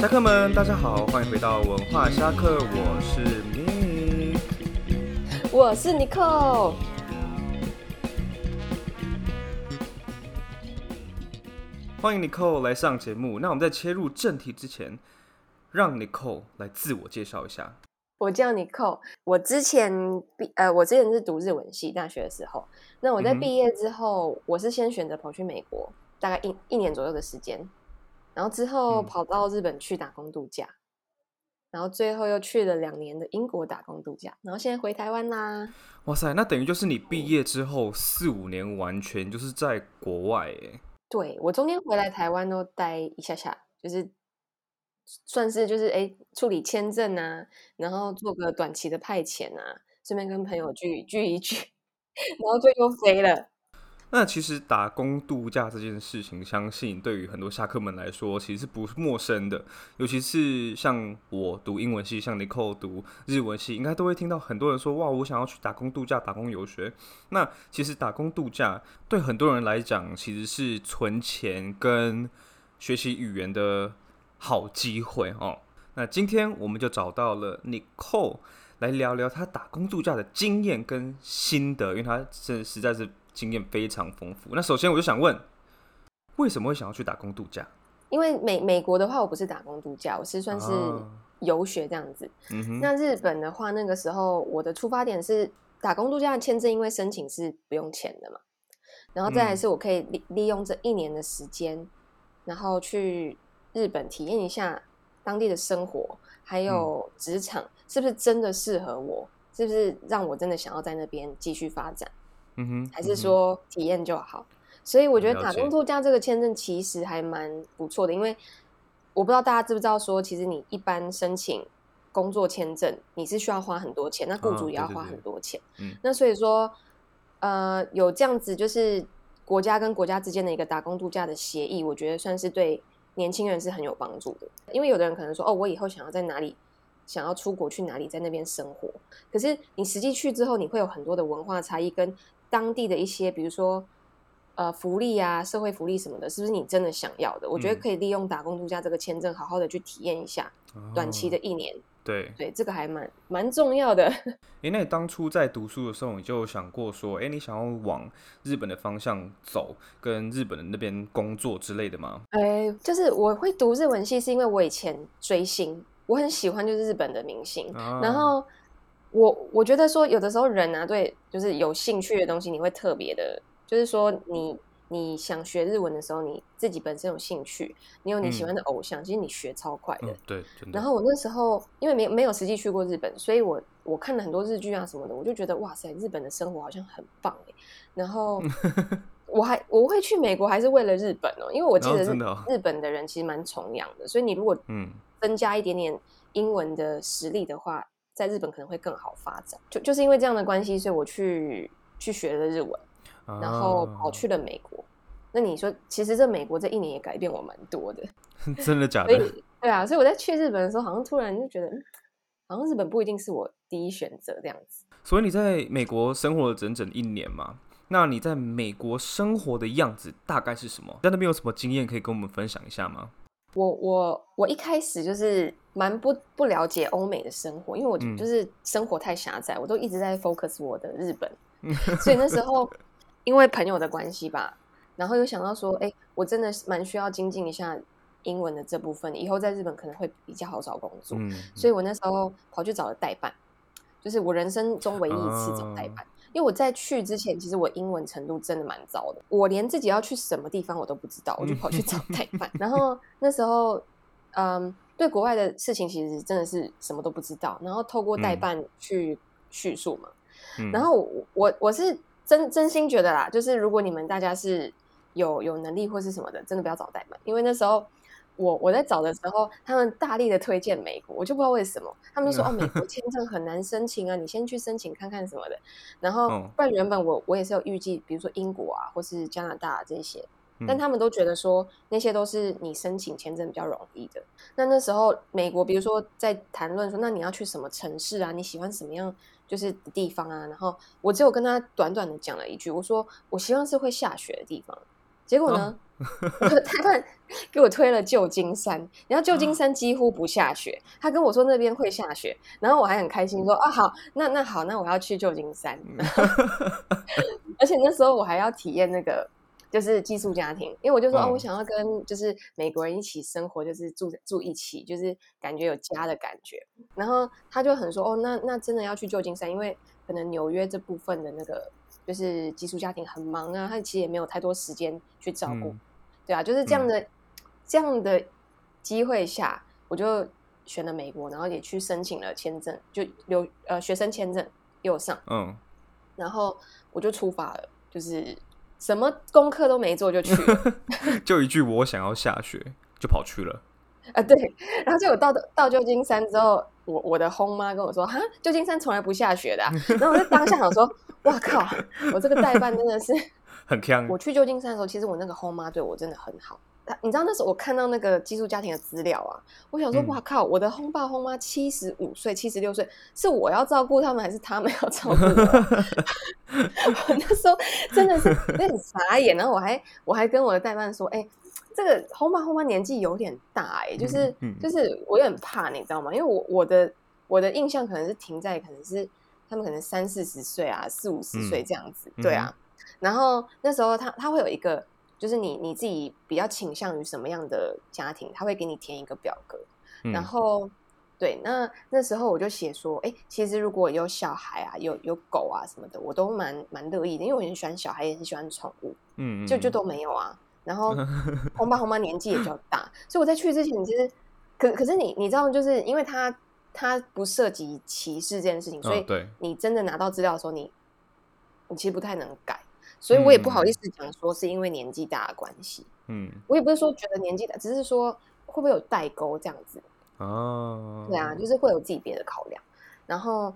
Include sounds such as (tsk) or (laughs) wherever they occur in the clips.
侠客们，大家好，欢迎回到文化侠客，我是 Mick，。我是 Nicole。欢迎 Nicole 来上节目。那我们在切入正题之前，让 Nicole 来自我介绍一下。我叫 Nicole，我之前毕呃，我之前是读日文系，大学的时候。那我在毕业之后，我是先选择跑去美国，大概一一年左右的时间，然后之后嗯跑到日本去打工度假，然后最后又去了两年的英国打工度假，然后现在回台湾啦。哇塞，那等于就是你毕业之后四五年完全就是在国外诶。对我中间回来台湾都待一下下，就是算是就是哎处理签证啊，然后做个短期的派遣啊，顺便跟朋友聚聚一聚，(laughs) 然后就又飞了。那其实打工度假这件事情，相信对于很多侠客们来说，其实不是陌生的。尤其是像我读英文系，像 Nicole 读日文系，应该都会听到很多人说：“哇，我想要去打工度假、打工游学。”那其实打工度假对很多人来讲，其实是存钱跟学习语言的好机会哦。那今天我们就找到了 Nicole 来聊聊她打工度假的经验跟心得，因为她是实在是经验非常丰富。那首先我就想问，为什么会想要去打工度假？因为美美国的话，我不是打工度假，我是算是啊游学这样子。嗯哼，那日本的话，那个时候我的出发点是打工度假的签证，因为申请是不用钱的嘛。然后再来嗯是我可以利利用这一年的时间，然后去日本体验一下当地的生活，还有职场是不是真的适合我，是不是让我真的想要在那边继续发展，嗯哼，还是说体验就好？所以我觉得打工度假这个签证其实还蛮不错的，因为我不知道大家知不知道说，其实你一般申请工作签证，你是需要花很多钱，那雇啊主也要花对对对很多钱。嗯那所以说，呃，有这样子就是国家跟国家之间的一个打工度假的协议，我觉得算是对年轻人是很有帮助的。因为有的人可能说，哦，我以后想要在哪里，想要出国去哪里，在那边生活。可是你实际去之后，你会有很多的文化差异，跟当地的一些，比如说。呃，福利啊，社会福利什么的，是不是你真的想要的？我觉得嗯可以利用打工度假这个签证，好好的去体验一下短期的哦一年。对。对，这个还蛮蛮重要的。(laughs) 诶，那你当初在读书的时候，你就有想过说，诶，你想要往日本的方向走，跟日本的那边工作之类的吗？哎，就是我会读日文系，是因为我以前追星，我很喜欢就是日本的明星，啊然后我我觉得说有的时候人啊，对，就是有兴趣的东西，你会特别的，就是说你你想学日文的时候，你自己本身有兴趣，你有你喜欢的偶像，其实你学超快的。嗯，对，然后我那时候因为没没有实际去过日本，所以我我看了很多日剧啊什么的，我就觉得哇塞，日本的生活好像很棒哎。然后 (laughs) 我还我会去美国，还是为了日本哦，因为我记得日,、哦哦日本的人其实蛮崇洋的，所以你如果嗯，增加一点点英文的实力的话，在日本可能会更好发展。就就是因为这样的关系，所以我去去学了日文，然后跑啊去了美国。那你说，其实这美国这一年也改变我蛮多的。(laughs) 真的假所的？以对啊，所以我在去日本的时候，好像突然就觉得，嗯好像日本不一定是我第一选择这样子。所以你在美国生活了整整一年嘛？那你在美国生活的样子大概是什么？在那边有什么经验可以跟我们分享一下吗？我我我一开始就是蛮不不了解欧美的生活，因为我嗯就是生活太狭窄，我都一直在 focus 我的日本，(laughs) 所以那时候因为朋友的关系吧，然后又想到说，哎，我真的是蛮需要精进一下英文的这部分，以后在日本可能会比较好找工作，嗯，所以我那时候跑去找了代办，就是我人生中唯一一次找代办。因为我在去之前，其实我英文程度真的蛮糟的，我连自己要去什么地方我都不知道，我就跑去找代办。(laughs) 然后那时候，嗯，对国外的事情其实真的是什么都不知道，然后透过代办去叙述嘛。嗯。然后我我我是真真心觉得啦，就是如果你们大家是有有能力或是什么的，真的不要找代办，因为那时候我我在找的时候，他们大力的推荐美国，我就不知道为什么，他们就说哦，美国。(laughs) 签证很难申请啊，你先去申请看看什么的。然后哦。不然原本我我也是有预计，比如说英国啊，或是加拿大、这些，但嗯他们都觉得说那些都是你申请签证比较容易的。那那时候美国，比如说在谈论说，那你要去什么城市啊？你喜欢什么样就是地方啊？然后我只有跟他短短的讲了一句，我说我希望是会下雪的地方。结果呢，(laughs) 我的代办给我推了旧金山，然后旧金山几乎不下雪，他跟我说那边会下雪，然后我还很开心说啊好，那那好，那我要去旧金山，(laughs) 而且那时候我还要体验那个就是寄宿家庭，因为我就说哦，嗯。我想要跟就是美国人一起生活，就是住住一起，就是感觉有家的感觉。然后他就很说哦，那那真的要去旧金山，因为可能纽约这部分的那个就是寄宿家庭很忙啊，他其实也没有太多时间去照顾。嗯。对啊，就是这样的、这样的机会下，我就选了美国，然后也去申请了签证，就留呃学生签证又上，嗯，然后我就出发了，就是什么功课都没做就去了 (laughs) 就一句我想要下雪，就跑去了。(laughs) 啊，对，然后结果到到旧金山之后，我我的轰妈跟我说，哈，旧金山从来不下雪的啊、然后我就当下想说，哇靠，我这个代办真的是。很强，我去旧金山的时候，其实我那个轰妈对我真的很好。她你知道那时候我看到那个寄宿家庭的资料啊，我想说，嗯哇靠，我的轰爸轰妈七十五岁、七十六岁，是我要照顾他们，还是他们要照顾 (laughs) 我那时候真的是有点傻眼，然后我还我还跟我的代办说，哎、这个轰爸轰妈年纪有点大、哎，就是、嗯嗯就是我有点怕，你知道吗？因为我我的我的印象可能是停在可能是他们可能三四十岁啊，四五十岁嗯这样子，对啊。然后那时候他他会有一个，就是你你自己比较倾向于什么样的家庭，他会给你填一个表格，嗯。然后对，那那时候我就写说，哎，其实如果有小孩啊，有有狗啊什么的，我都蛮蛮乐意的，因为我很喜欢小孩，也很喜欢宠物，嗯，就就都没有啊。然后 (laughs) 红爸红妈年纪也比较大，所以我在去之前其实，可可是你你知道，就是因为他他不涉及歧视这件事情，所以嗯对。你真的拿到资料的时候，你你其实不太能改，所以我也不好意思讲说是因为年纪大的关系，嗯我也不是说觉得年纪大，只是说会不会有代沟这样子。哦，对啊，就是会有自己别的考量。然后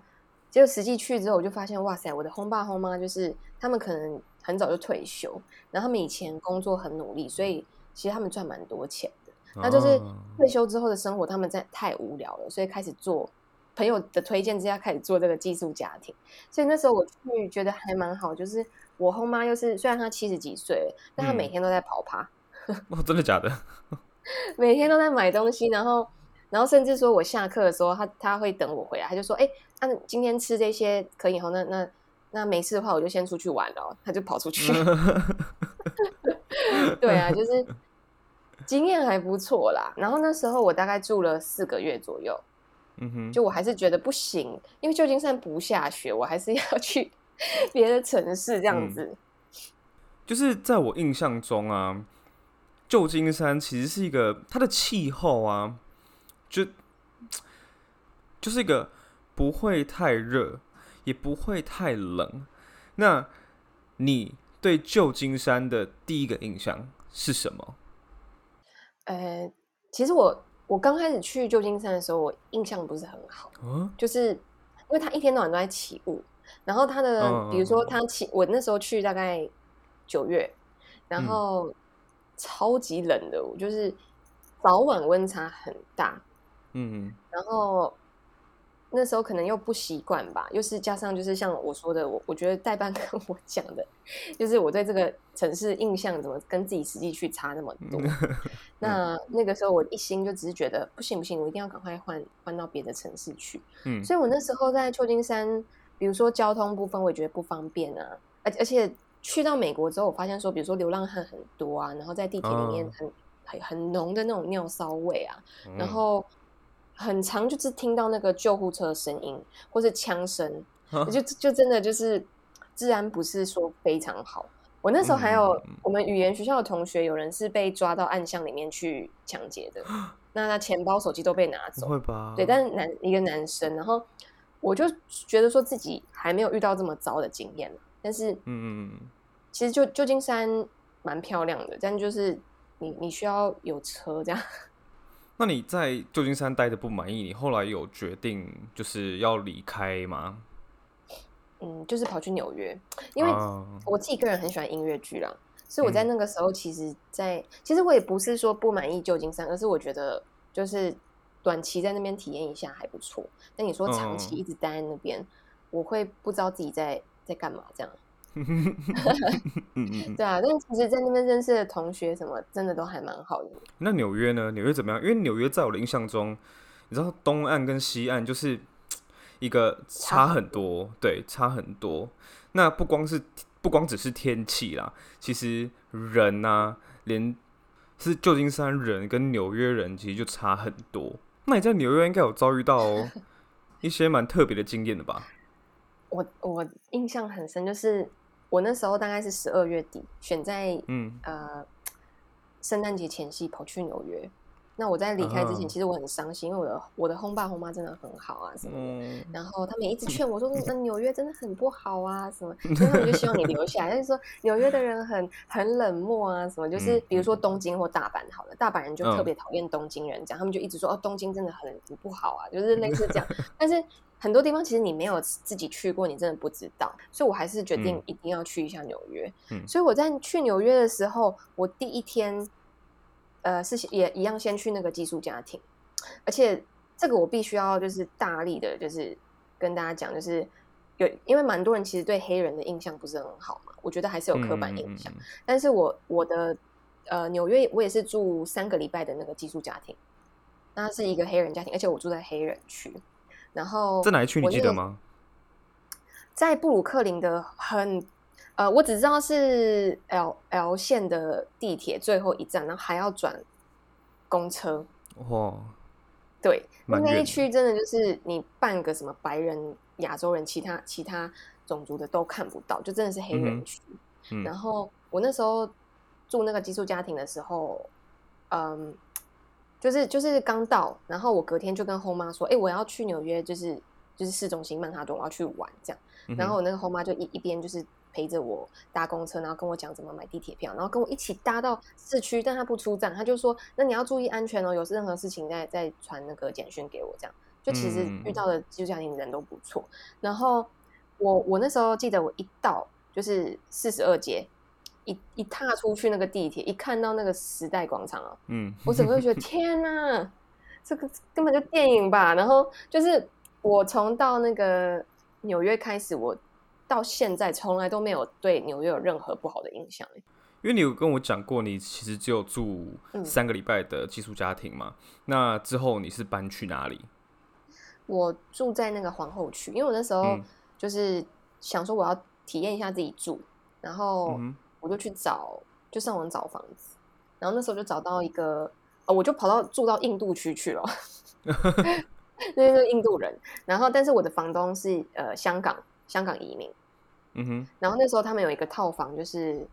结果实际去之后，我就发现，哇塞，我的轰爸轰妈就是他们可能很早就退休，然后他们以前工作很努力，所以其实他们赚蛮多钱的。那就是啊退休之后的生活，他们在太无聊了，所以开始做朋友的推荐之下开始做这个寄宿家庭。所以那时候我去觉得还蛮好，就是我后妈又是虽然她七十几岁了，但她每嗯天都在跑趴，(laughs) 哦，真的假的？(laughs) 每天都在买东西，然后然后甚至说我下课的时候，她她会等我回来，她就说：“哎、那、今天吃这些可以后，那那那没事的话，我就先出去玩了哦。”她就跑出去。(laughs) 对啊，就是经验还不错啦。然后那时候我大概住了四个月左右，嗯哼，就我还是觉得不行，因为旧金山不下雪，我还是要去 (laughs) 别的城市这样嗯子。就是在我印象中啊，旧金山其实是一个它的气候啊，就 (tsk) 就是一个不会太热，也不会太冷。那你对旧金山的第一个印象是什么？呃，其实我我刚开始去旧金山的时候，我印象不是很好。啊，就是因为它一天到晚都在起雾，然后他的、嗯比如说他起，我那时候去大概九月，然嗯后超级冷的，我就是早晚温差很大，嗯然后那时候可能又不习惯吧，又是加上就是像我说的，我我觉得代办跟我讲的，就是我对这个城市印象怎么跟自己实际去差那么多。那 (laughs) 那个时候我一心就只是觉得不行不行，我一定要赶快换换到别的城市去。嗯所以我那时候在旧金山，比如说交通部分，我也觉得不方便啊，而而且去到美国之后，我发现说，比如说流浪汉很多啊，然后在地铁里面哦很、很很浓的那种尿骚味啊，嗯，然后很常就是听到那个救护车的声音或是枪声，啊 (laughs) 就就真的就是治安不是说非常好。我那时候还有我们语言学校的同学，有人是被抓到暗巷里面去抢劫的，(gasps) 那他钱包、手机都被拿不走。会吧？对，但是男一个男生，然后我就觉得说自己还没有遇到这么糟的经验，但是嗯嗯嗯其实旧旧金山蛮漂亮的，但就是你你需要有车这样。(laughs) 那你在旧金山待的不满意，你后来有决定就是要离开吗？嗯，就是跑去纽约，因为啊我自己个人很喜欢音乐剧啦，所以我在嗯那个时候其实在，其实我也不是说不满意旧金山，而是我觉得就是短期在那边体验一下还不错。但你说长期嗯一直待在那边，我会不知道自己在在干嘛这样。(laughs) 对啊，但其实，在那边认识的同学什么，真的都还蛮好的。那纽约呢？纽约怎么样？因为纽约在我的印象中，你知道东岸跟西岸就是 (tsk) 一个差很多，对，差很多。那不光是不光只是天气啦，其实人呐，连是旧金山人跟纽约人其实就差很多。那你在纽约应该有遭遇到一些蛮特别的经验的吧？(laughs) 我我印象很深，就是我那时候大概是十二月底，选在嗯呃圣诞节前夕跑去纽约。那我在离开之前，其实我很伤心，因为我的我的轰爸轰妈真的很好啊什么的，然后他们一直劝我说：“那 (laughs) 纽约真的很不好啊什么。”所以他们就希望你留下来，就是说纽约的人很很冷漠啊什么，就是比如说东京或大阪好了，大阪人就特别讨厌东京人，这样他们就一直说：“哦，东京真的很不好啊。”就是类似这样。(laughs) 但是很多地方其实你没有自己去过，你真的不知道，所以我还是决定一定要去一下纽约。所以我在去纽约的时候，我第一天。呃，是也一样，先去那个寄宿家庭，而且这个我必须要就是大力的，就是跟大家讲，就是有因为蛮多人其实对黑人的印象不是很好嘛，我觉得还是有刻板印象。但是我我的呃纽约我也是住三个礼拜的那个寄宿家庭，那是一个黑人家庭，而且我住在黑人区。然后在哪一区你记得吗？在布鲁克林的很。呃，我只知道是 L L 线的地铁最后一站，然后还要转公车。哇，对，那一区真的就是你半个什么白人、亚洲人、其他其他种族的都看不到，就真的是黑人区。然后我那时候住那个寄宿家庭的时候，嗯，就是就是刚到，然后我隔天就跟后妈说：“哎，我要去纽约，就是就是市中心曼哈顿，我要去玩这样。”然后我那个后妈就一一边就是。陪着我搭公车，然后跟我讲怎么买地铁票，然后跟我一起搭到市区，但他不出站，他就说：“那你要注意安全哦，有任何事情再再传那个简讯给我。”这样就其实遇到的寄宿家庭人都不错。然后我我那时候记得我一到就是四十二街，一一踏出去那个地铁，一看到那个时代广场啊，嗯，我整个觉得 (laughs) 天哪，这个根本就电影吧。然后就是我从到那个纽约开始，我。到现在从来都没有对纽约有任何不好的印象因为你有跟我讲过，你其实只有住三个礼拜的寄宿家庭嘛？那之后你是搬去哪里？我住在那个皇后区，因为我那时候就是想说我要体验一下自己住，然后我就去找，就上网找房子，然后那时候就找到一个，我就跑到住到印度区去了，(laughs) (laughs) 那是印度人，然后但是我的房东是呃香港香港移民。嗯哼，然后那时候他们有一个套房，就是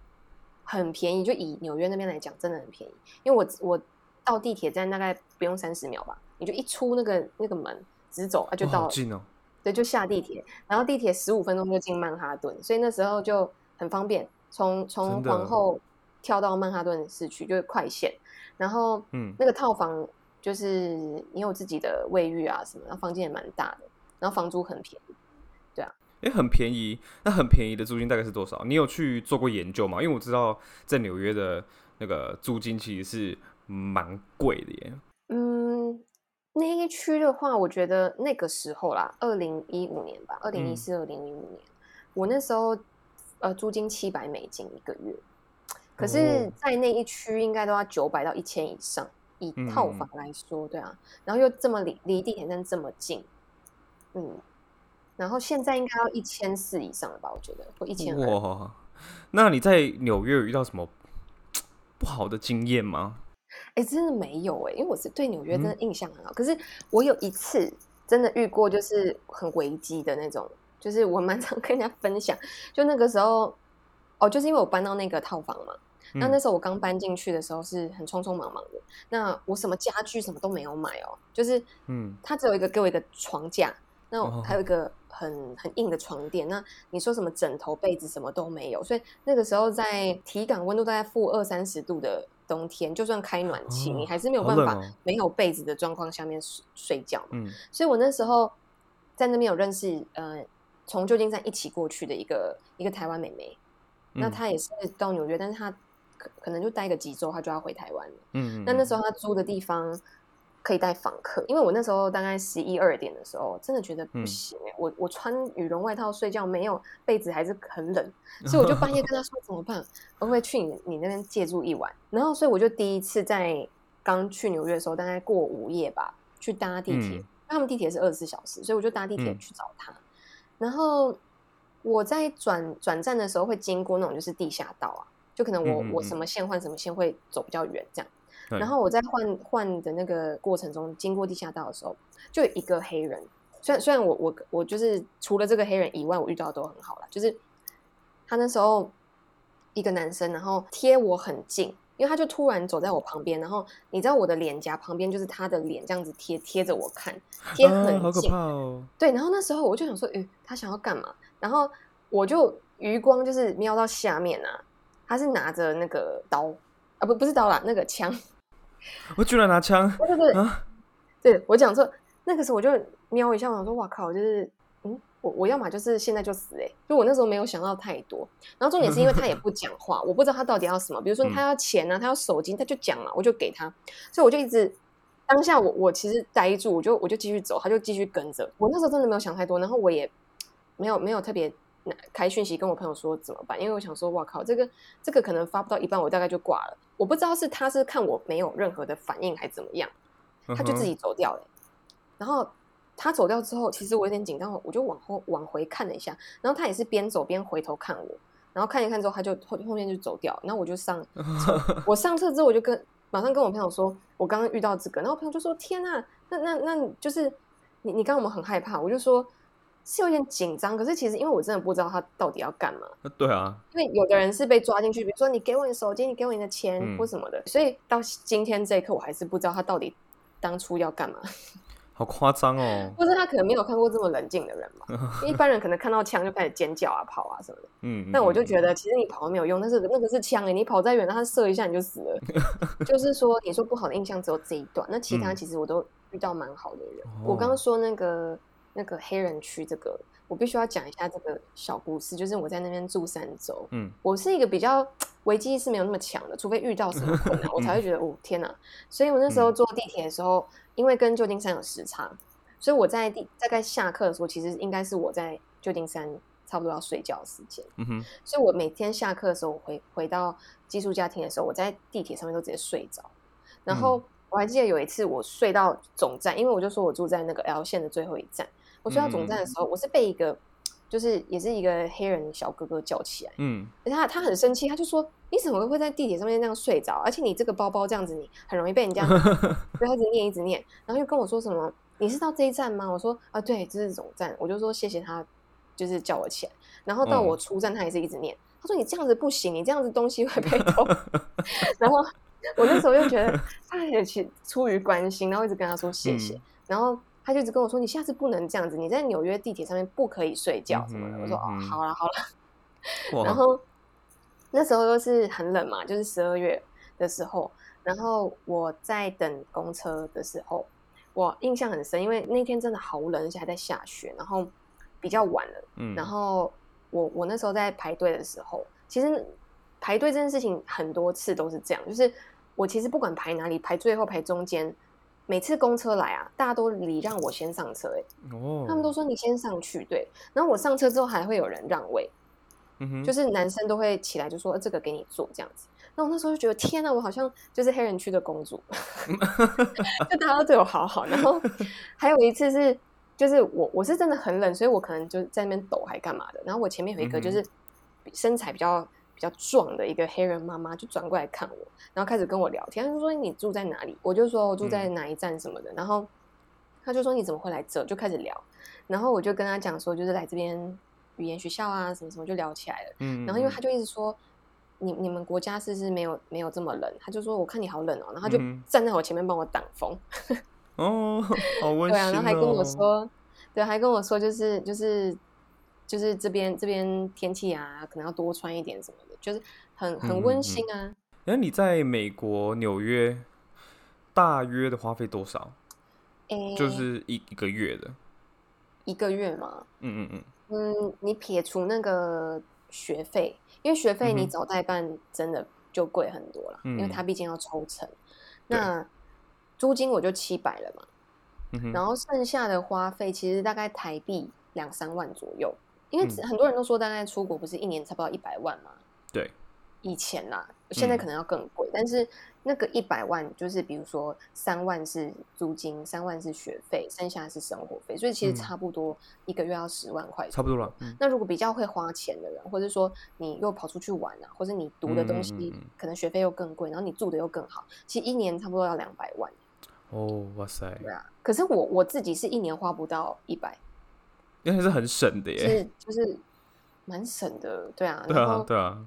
很便宜，就以纽约那边来讲，真的很便宜。因为我我到地铁站大概不用三十秒吧，你就一出那个那个门，直走啊就到，近哦。对，就下地铁，然后地铁十五分钟就进曼哈顿，所以那时候就很方便，从从皇后跳到曼哈顿市区就是快线。然后嗯，那个套房就是你有自己的卫浴啊什么，然后房间也蛮大的，然后房租很便宜。哎，很便宜。那很便宜的租金大概是多少？你有去做过研究吗？因为我知道在纽约的那个租金其实是蛮贵的耶。嗯，那一区的话，我觉得那个时候啦，二零一五年吧，二零一四、二零一五年，我那时候呃租金七百美金一个月，可是，在那一区应该都要九百到一千以上，以套房来说，对啊，然后又这么离离地铁站这么近，嗯。然后现在应该要一千四以上了吧？我觉得或一千哇，那你在纽约有遇到什么不好的经验吗？哎，真的没有哎，因为我是对纽约真的印象很好。可是我有一次真的遇过，就是很危机的那种，就是我蛮常跟人家分享。就那个时候，哦，就是因为我搬到那个套房嘛。那那时候我刚搬进去的时候是很匆匆忙忙的。那我什么家具什么都没有买哦，就是嗯，他只有一个给我一个床架。那还有一个很很硬的床垫，那你说什么枕头被子什么都没有，所以那个时候在体感温度大概负二三十度的冬天，就算开暖气，你还是没有办法没有被子的状况下面睡睡觉。嗯，所以我那时候在那边有认识呃从旧金山一起过去的一个一个台湾美眉，那她也是到纽约，但是她可可能就待个几周，她就要回台湾了。嗯，那那时候她租的地方。可以带访客，因为我那时候大概十一二点的时候，真的觉得不嗯行哎、我我穿羽绒外套睡觉，没有被子还是很冷，(laughs) 所以我就半夜跟他说怎么办，我会去你你那边借住一晚？然后所以我就第一次在刚去纽约的时候，大概过午夜吧，去搭地铁，嗯因为他们地铁是二十四小时，所以我就搭地铁嗯去找他。然后我在转转站的时候会经过那种就是地下道啊，就可能我、我什么线换什么线会走比较远这样。对然后我在换换的那个过程中，经过地下道的时候，就有一个黑人。虽然虽然我我我就是除了这个黑人以外，我遇到的都很好了。就是他那时候一个男生，然后贴我很近，因为他就突然走在我旁边，然后你知道我的脸颊旁边就是他的脸这样子贴贴着我看，贴啊，很近。对，然后那时候我就想说，诶，他想要干嘛？然后我就余光就是瞄到下面啊，他是拿着那个刀啊，不不是刀啦，那个枪。我居然拿枪对对对，啊！对我讲错，那个时候我就瞄一下，我想说，哇靠，就是嗯，我我要么就是现在就死哎、欸，就我那时候没有想到太多。然后重点是因为他也不讲话，我不知道他到底要什么，比如说他要钱啊，他要手机，他就讲嘛，我就给他，所以我就一直。当下我我其实呆住，我就我就继续走，他就继续跟着我。那时候真的没有想太多，然后我也没有没有特别拿开讯息跟我朋友说怎么办，因为我想说，哇靠，这个这个可能发不到一半，我大概就挂了。我不知道是他是看我没有任何的反应还怎么样，他就自己走掉了。然后他走掉之后，其实我有点紧张，我就往后往回看了一下，然后他也是边走边回头看我，然后看一看之后，他就后后面就走掉。然后我就上车，(laughs) 我上车之后我就跟马上跟我朋友说，我刚刚遇到这个，然后我朋友就说：“天啊，那那那就是你你刚刚我们很害怕。”我就说是有点紧张，可是其实因为我真的不知道他到底要干嘛。对啊，因为有的人是被抓进去，比如说你给我你手机，你给我你的钱、嗯或什么的，所以到今天这一刻，我还是不知道他到底当初要干嘛，(laughs) 好夸张哦。或者他可能没有看过这么冷静的人嘛。一般人可能看到枪就开始尖叫啊、跑啊什么的，嗯，但我就觉得，其实你跑没有用，但是那个是枪诶，你跑再远，让他射一下你就死了。(laughs) 就是说，你说不好的印象只有这一段，那其他嗯其实我都遇到蛮好的人。哦我刚刚说那个那个黑人区这个，我必须要讲一下这个小故事，就是我在那边住三周，嗯我是一个比较危机意识没有那么强的，除非遇到什么困难，我才会觉得哦天哪！所以我那时候坐地铁的时候，因为跟旧金山有时差，所以我在地大概下课的时候，其实应该是我在旧金山差不多要睡觉的时间，嗯哼，所以我每天下课的时候，我回回到寄宿家庭的时候，我在地铁上面都直接睡着。然后我还记得有一次我睡到总站，因为我就说我住在那个 L 线的最后一站，我睡到总站的时候，我是被一个就是也是一个黑人小哥哥叫起来。嗯，而且他他很生气，他就说：“你怎么会在地铁上面那样睡着？而且你这个包包这样子，你很容易被人家。(laughs) ”所以他一直念一直念，然后又跟我说什么：“你是到这一站吗？”我说：“啊，对，这是总站。”我就说谢谢他，就是叫我起来。然后到嗯我出站，他也是一直念。他说：“你这样子不行，你这样子东西会被偷。(laughs) ”然后我那时候就觉得他也其出于关心，然后一直跟他说谢谢。嗯然后他就一直跟我说：“你下次不能这样子，你在纽约地铁上面不可以睡觉什么的。嗯我说：“哦好了好了。(laughs) ”，然后那时候又是很冷嘛，就是十二月的时候，然后我在等公车的时候，我印象很深，因为那天真的好冷，而且还在下雪，然后比较晚了。嗯，然后我我那时候在排队的时候，其实排队这件事情很多次都是这样，就是我其实不管排哪里，排最后排中间。每次公车来啊，大家都礼让我先上车、欸，哦，他们都说你先上去，对。然后我上车之后还会有人让位，嗯哼，就是男生都会起来就说、呃这个给你坐这样子。那我那时候就觉得天哪，我好像就是黑人区的公主，(laughs) (laughs) 就大家都对我好好。然后还有一次是，就是我我是真的很冷，所以我可能就在那边抖还干嘛的。然后我前面有一个就是身材比较比较壮的一个黑人妈妈，就转过来看我，然后开始跟我聊天，她就说你住在哪里？我就说我住在哪一站什么的。然后他就说你怎么会来这？就开始聊。然后我就跟他讲说，就是来这边语言学校啊，什么什么就聊起来了。嗯，然后因为他就一直说，你你们国家是不是没有没有这么冷？他就说我看你好冷哦，然后他就嗯站在我前面帮我挡风，(laughs) 哦，好温馨对啊，然后还跟我哦，说，对，还跟我说就是就是就是这边这边天气啊，可能要多穿一点什么的，就是很很温嗯嗯嗯馨啊。哎，你在美国纽约大约的花费多少？诶，就是一一个月的，一个月嘛，嗯嗯嗯，嗯，你撇除那个学费，因为学费你找代办真的就贵很多了，因为嗯。它毕竟要抽成。那租金我就七百了嘛，嗯，然后剩下的花费其实大概台币两三万左右，因为嗯。很多人都说大概出国不是一年差不多一百万嘛，对，以前啦，现在嗯。可能要更贵，但是那个一百万就是比如说三万是租金，三万是学费，剩下是生活费，所以其实嗯。差不多一个月要十万块，差不多了。嗯。那如果比较会花钱的人，或者说你又跑出去玩啊，或者你读的东西可能学费又更贵，然后你住的又更好，其实一年差不多要两百万。哦，哇塞，对啊，可是我我自己是一年花不到一百，应该是很省的耶。是就是蛮省的，对啊。对啊，对啊，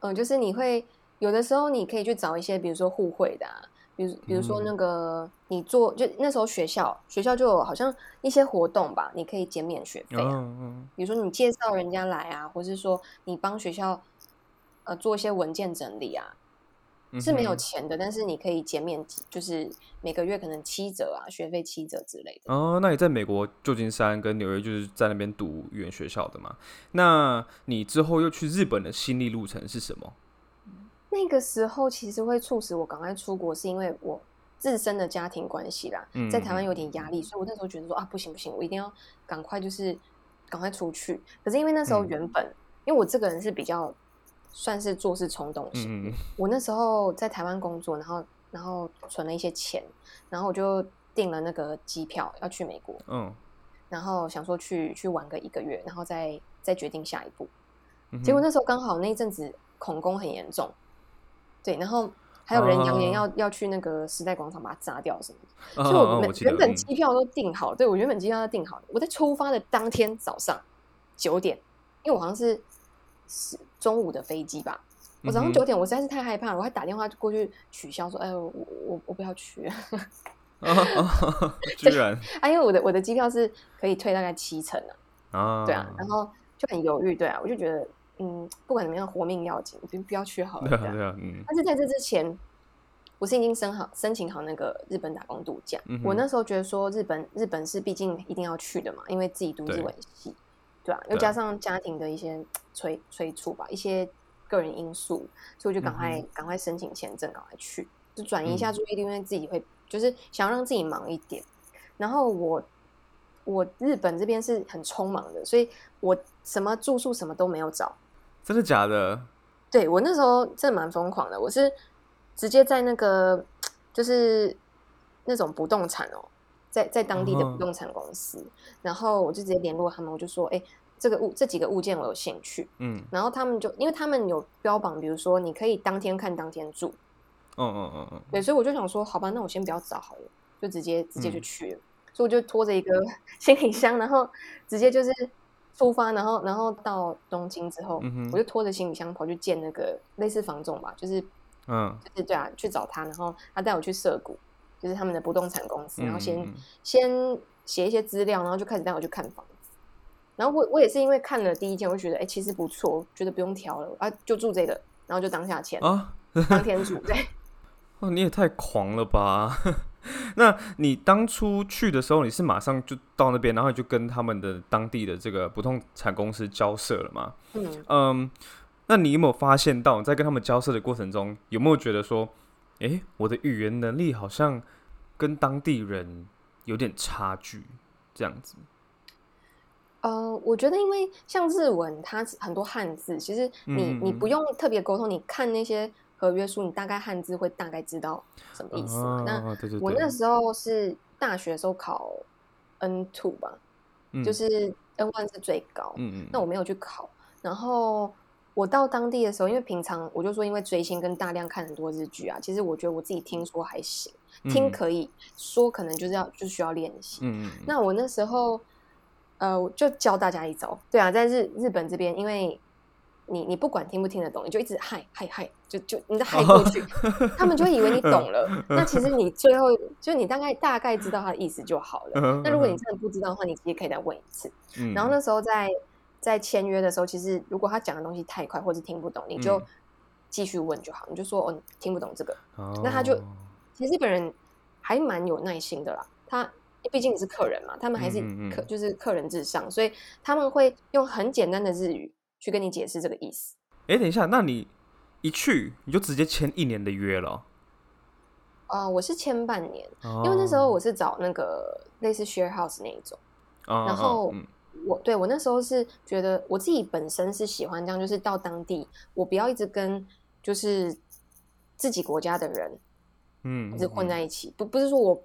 嗯，就是你会有的时候你可以去找一些，比如说互惠的、啊，比如比如说那嗯个你做就那时候学校学校就有好像一些活动吧，你可以减免学费啊。嗯嗯比如说你介绍人家来啊，或是说你帮学校呃做一些文件整理啊，嗯，是没有钱的，但是你可以减免，就是每个月可能七折啊，学费七折之类的。哦，那你在美国旧金山跟纽约就是在那边读语言学校的嘛？那你之后又去日本的心理路程是什么？那个时候其实会促使我赶快出国，是因为我自身的家庭关系啦，嗯在台湾有点压力，所以我那时候觉得说啊，不行不行，我一定要赶快就是赶快出去。可是因为那时候嗯原本，因为我这个人是比较算是做事冲动型，我那时候在台湾工作，然后然后存了一些钱，然后我就订了那个机票要去美国，嗯。然后想说去去玩个一个月，然后再再决定下一步。嗯，结果那时候刚好那一阵子恐攻很严重，对，然后还有人扬言要、要去那个时代广场把它炸掉什么的，那所以我原本嗯。机票都订好，对我原本机票都订好了，我在出发的当天早上九点，因为我好像是是中午的飞机吧。我早上九点，我实在是太害怕了，我还打电话过去取消，说：“哎，我我我不要去。啊 (laughs) 啊，居然 (laughs) ”啊，因为我的我的机票是可以退大概七成啊，啊，对啊，然后就很犹豫，对啊，我就觉得，嗯，不管怎么样，活命要紧，不不要去好了。对啊对啊，嗯但是在这之前，我是已经申好申请好那个日本打工度假。嗯我那时候觉得说，日本日本是毕竟一定要去的嘛，因为自己读对日文系，对啊，又加上家庭的一些催催促吧，一些个人因素，所以我就赶快赶、快申请签证，赶快去，就转移一下嗯注意力，因为自己会就是想要让自己忙一点。然后我我日本这边是很匆忙的，所以我什么住宿什么都没有找。真的假的？对我那时候真的蛮疯狂的，我是直接在那个就是那种不动产哦，在在当地的哦不动产公司，然后我就直接联络他们，我就说，哎、这个物这几个物件我有兴趣，嗯。然后他们就因为他们有标榜，比如说你可以当天看当天住，嗯嗯嗯嗯，对，所以我就想说，好吧，那我先不要找好了，就直接直接就嗯。去了。所以我就拖着一个 (laughs) 行李箱，然后直接就是出发，然后然后到东京之后，我就拖着行李箱跑去见那个类似房总吧，就是嗯。就是对啊，去找他，然后他带我去涩谷，就是他们的不动产公司，然后先、先写一些资料，然后就开始带我去看房子。然后我我也是因为看了第一件，我就觉得哎、其实不错，觉得不用挑了啊，就住这个，然后就当下签，啊，当天住，对。(laughs) 哦，你也太狂了吧！(laughs) 那你当初去的时候，你是马上就到那边，然后就跟他们的当地的这个不动产公司交涉了吗？嗯，嗯，那你有没有发现到，你在跟他们交涉的过程中，有没有觉得说，诶，我的语言能力好像跟当地人有点差距，这样子？呃，我觉得因为像日文，它很多汉字，其实你你不用特别沟通，你看那些合约书，你大概汉字会大概知道什么意思嘛。那我那时候是大学的时候考 N two 吧，嗯就是 N one 是最高，嗯嗯，那我没有去考。然后我到当地的时候，因为平常我就说，因为追星跟大量看很多日剧啊，其实我觉得我自己听说还行，听嗯可以说可能就是要就需要练习。嗯嗯嗯那我那时候，呃，我就教大家一招，对啊，在日日本这边，因为你你不管听不听得懂，你就一直嗨嗨嗨，就就你再嗨过去，(laughs) 他们就会以为你懂了。那其实你最后就你大概大概知道他的意思就好了。那如果你真的不知道的话，你其实可以再问一次。嗯然后那时候在在签约的时候，其实如果他讲的东西太快或是听不懂，你就嗯继续问就好，你就说哦，你听不懂这个。哦那他就其实日本人还蛮有耐心的啦，他毕竟你是客人嘛，他们还是嗯嗯嗯客、就是客人至上，所以他们会用很简单的日语去跟你解释这个意思。哎、等一下，那你一去你就直接签一年的约了哦？呃，我是签半年，因为那时候我是找那个类似 share house 那一种，哦，然后嗯我对我那时候是觉得我自己本身是喜欢这样，就是到当地我不要一直跟就是自己国家的人嗯一直混嗯。在一起，不不是说我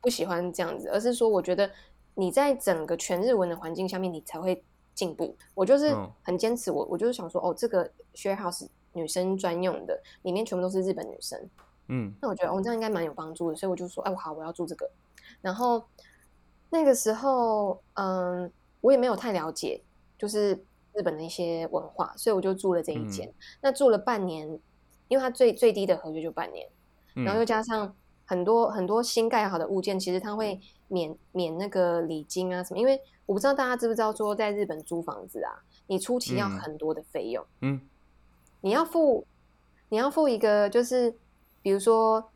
不喜欢这样子，而是说我觉得你在整个全日文的环境下面，你才会进步。我就是嗯。很坚持，我我就是想说，哦，这个 share house 女生专用的，里面全部都是日本女生，嗯。那我觉得哦，这样应该蛮有帮助的，所以我就说，哎，我好，我要住这个。然后那个时候，嗯，我也没有太了解，就是日本的一些文化，所以我就住了这一间。那住了半年，因为它最最低的合约就半年，嗯，然后又加上很多很多新盖好的物件，其实它会免免那个礼金啊什么。因为我不知道大家知不知道，说在日本租房子啊，你初期要嗯很多的费用。嗯你要付，你要付一个，就是比如说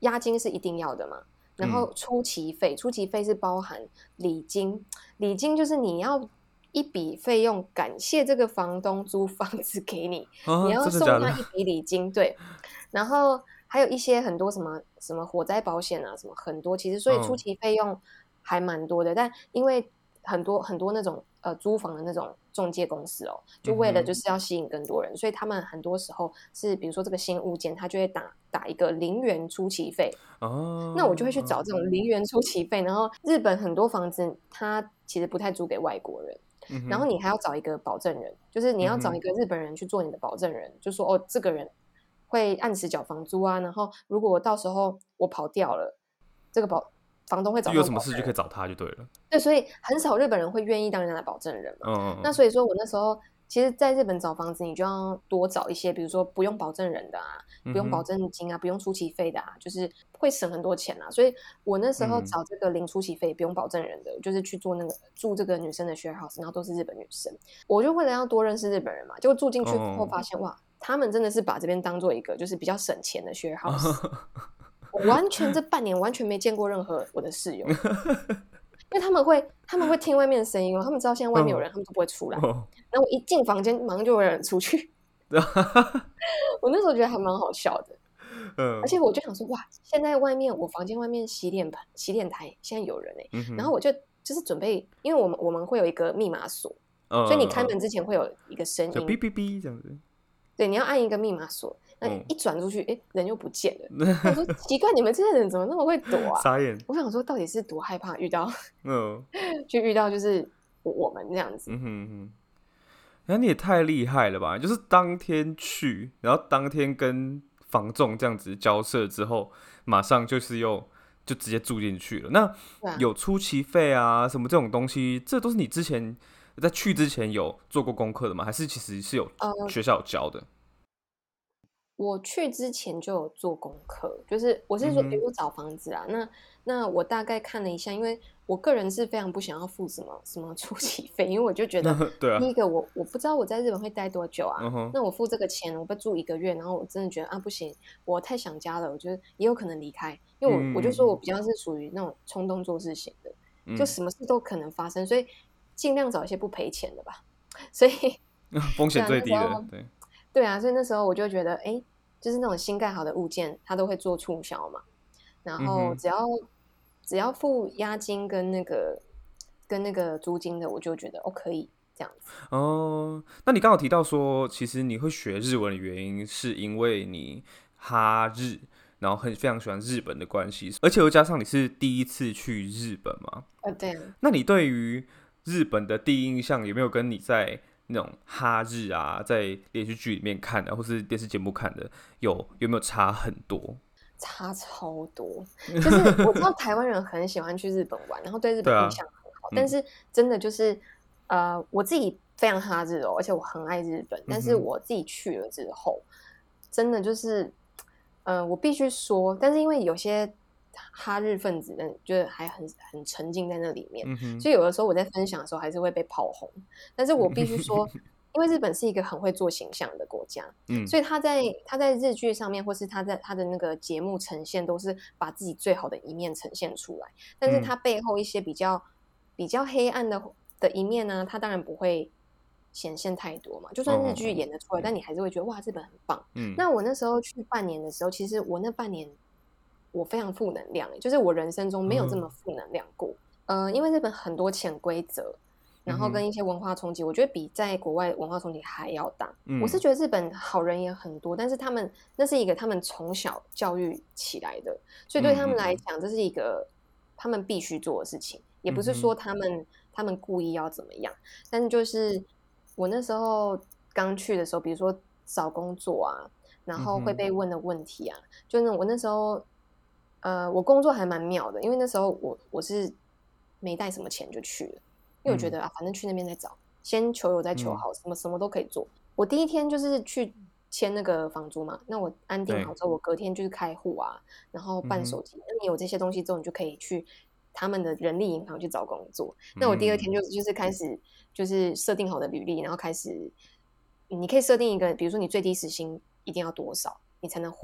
押金是一定要的嘛，然后嗯初期费，出期费是包含礼金，礼金就是你要一笔费用感谢这个房东租房子给你，(laughs) 啊，你要送？他一笔礼金，对，(laughs) 然后还有一些很多什么什么火灾保险啊，什么很多，其实所以初嗯期费用还蛮多的，但因为很多很多那种呃租房的那种中介公司哦，就为了就是要吸引更多人，所以他们很多时候是比如说这个新物件，他就会打打一个零元出期费，哦，那我就会去找这种。零元出期费，然后日本很多房子它其实不太租给外国人。然后你还要找一个保证人，就是你要找一个日本人去做你的保证人，就说哦，这个人会按时缴房租啊，然后如果我到时候我跑掉了，这个保房东会找就有什么事就可以找他就对了。对，所以很少日本人会愿意当人家的保证人嘛。嗯，那所以说我那时候其实在日本找房子，你就要多找一些，比如说不用保证人的啊，不用保证金啊，不用出期费的啊，就是会省很多钱啊。所以我那时候嗯找这个零出期费、不用保证人的，就是去做那个住这个女生的 share house，然后都是日本女生。我就为了要多认识日本人嘛，结果住进去后哦发现、哇，他们真的是把这边当做一个就是比较省钱的 share house。(laughs) 我完全这半年完全没见过任何我的室友，(laughs) 因为他们会他们会听外面的声音哦，他们知道现在外面有人，他们都不会出来。哦，然后我一进房间，马上就有人出去。(laughs) 我那时候觉得还蛮好笑的，(laughs) 嗯而且我就想说，哇，现在外面我房间外面洗脸盆、洗脸台现在有人哎、嗯然后我就就是准备，因为我们我们会有一个密码锁，嗯所以你开嗯门之前会有一个声音，就哔哔哔这样子。对，你要按一个密码锁，那嗯一转出去，哎、人又不见了。我说奇怪，你们这些人怎么那么会躲啊？(laughs) 傻眼。我想说，到底是多害怕遇到，(laughs) 嗯就遇到就是我我们这样子。嗯哼嗯哼，那你也太厉害了吧！就是当天去，然后当天跟房仲这样子交涉之后，马上就是又就直接住进去了。那啊，有出期费啊，什么这种东西，这都是你之前在去之前有做过功课的吗？还是其实是有呃学校有教的？我去之前就有做功课，就是我是说，比如找房子啊，那那我大概看了一下，因为我个人是非常不想要付什么什么初期费，因为我就觉得 (laughs) 对啊第，一个我我不知道我在日本会待多久啊，嗯，那我付这个钱，我不住一个月，然后我真的觉得啊不行，我太想家了，我觉得也有可能离开，因为我、我就说我比较是属于那种冲动做事型的，就嗯。什么事都可能发生，所以尽量找一些不赔钱的吧。(laughs) 所以 (laughs) 风险最低对啊那时候的，对，对啊，所以那时候我就觉得，哎，就是那种新盖好的物件，它都会做促销嘛，然后只要、只要付押金跟那个跟那个租金的，我就觉得哦可以这样子。哦，那你刚好提到说，其实你会学日文的原因，是因为你哈日，然后很非常喜欢日本的关系，而且又加上你是第一次去日本嘛，呃，对啊，那你对于日本的第一印象有没有跟你在那种哈日啊，在连续剧里面看的，或是电视节目看的，有有没有差很多？差超多。就是我知道台湾人很喜欢去日本玩，然后对日本印象很好，嗯但是真的就是呃，我自己非常哈日哦，而且我很爱日本，但是我自己去了之后，真的就是呃，我必须说，但是因为有些哈日分子呢，就是还很很沉浸在那里面，所以有的时候我在分享的时候还是会被炮轰，但是我必须说，因为日本是一个很会做形象的国家，(laughs) 嗯，所以他在他在日剧上面，或是他在他的那个节目呈现，都是把自己最好的一面呈现出来。但是嗯他背后一些比较比较黑暗的的一面呢，他当然不会显现太多嘛。就算日剧哦演得出来，但你还是会觉得哇，日本很棒。嗯，那我那时候去半年的时候，其实我那半年我非常负能量，就是我人生中没有这么负能量过。呃，因为日本很多潜规则，然后跟一些文化冲击，我觉得比在国外文化冲击还要大。我是觉得日本好人也很多，但是他们那是一个他们从小教育起来的，所以对他们来讲，这是一个他们必须做的事情。也不是说他们他们故意要怎么样，但是就是我那时候刚去的时候，比如说找工作啊，然后会被问的问题啊，就那我那时候，呃，我工作还蛮妙的，因为那时候我我是没带什么钱就去了，因为我觉得啊，反正去那边再找，先求有再求好，什么什么都可以做。我第一天就是去签那个房租嘛，那我安定好之后，我隔天就是开户啊，然后办手机，那你有这些东西之后，你就可以去。他们的人力银行去找工作，那我第二天就就是开始就是设定好的履历，然后开始你可以设定一个，比如说你最低时薪一定要多少，你才能活。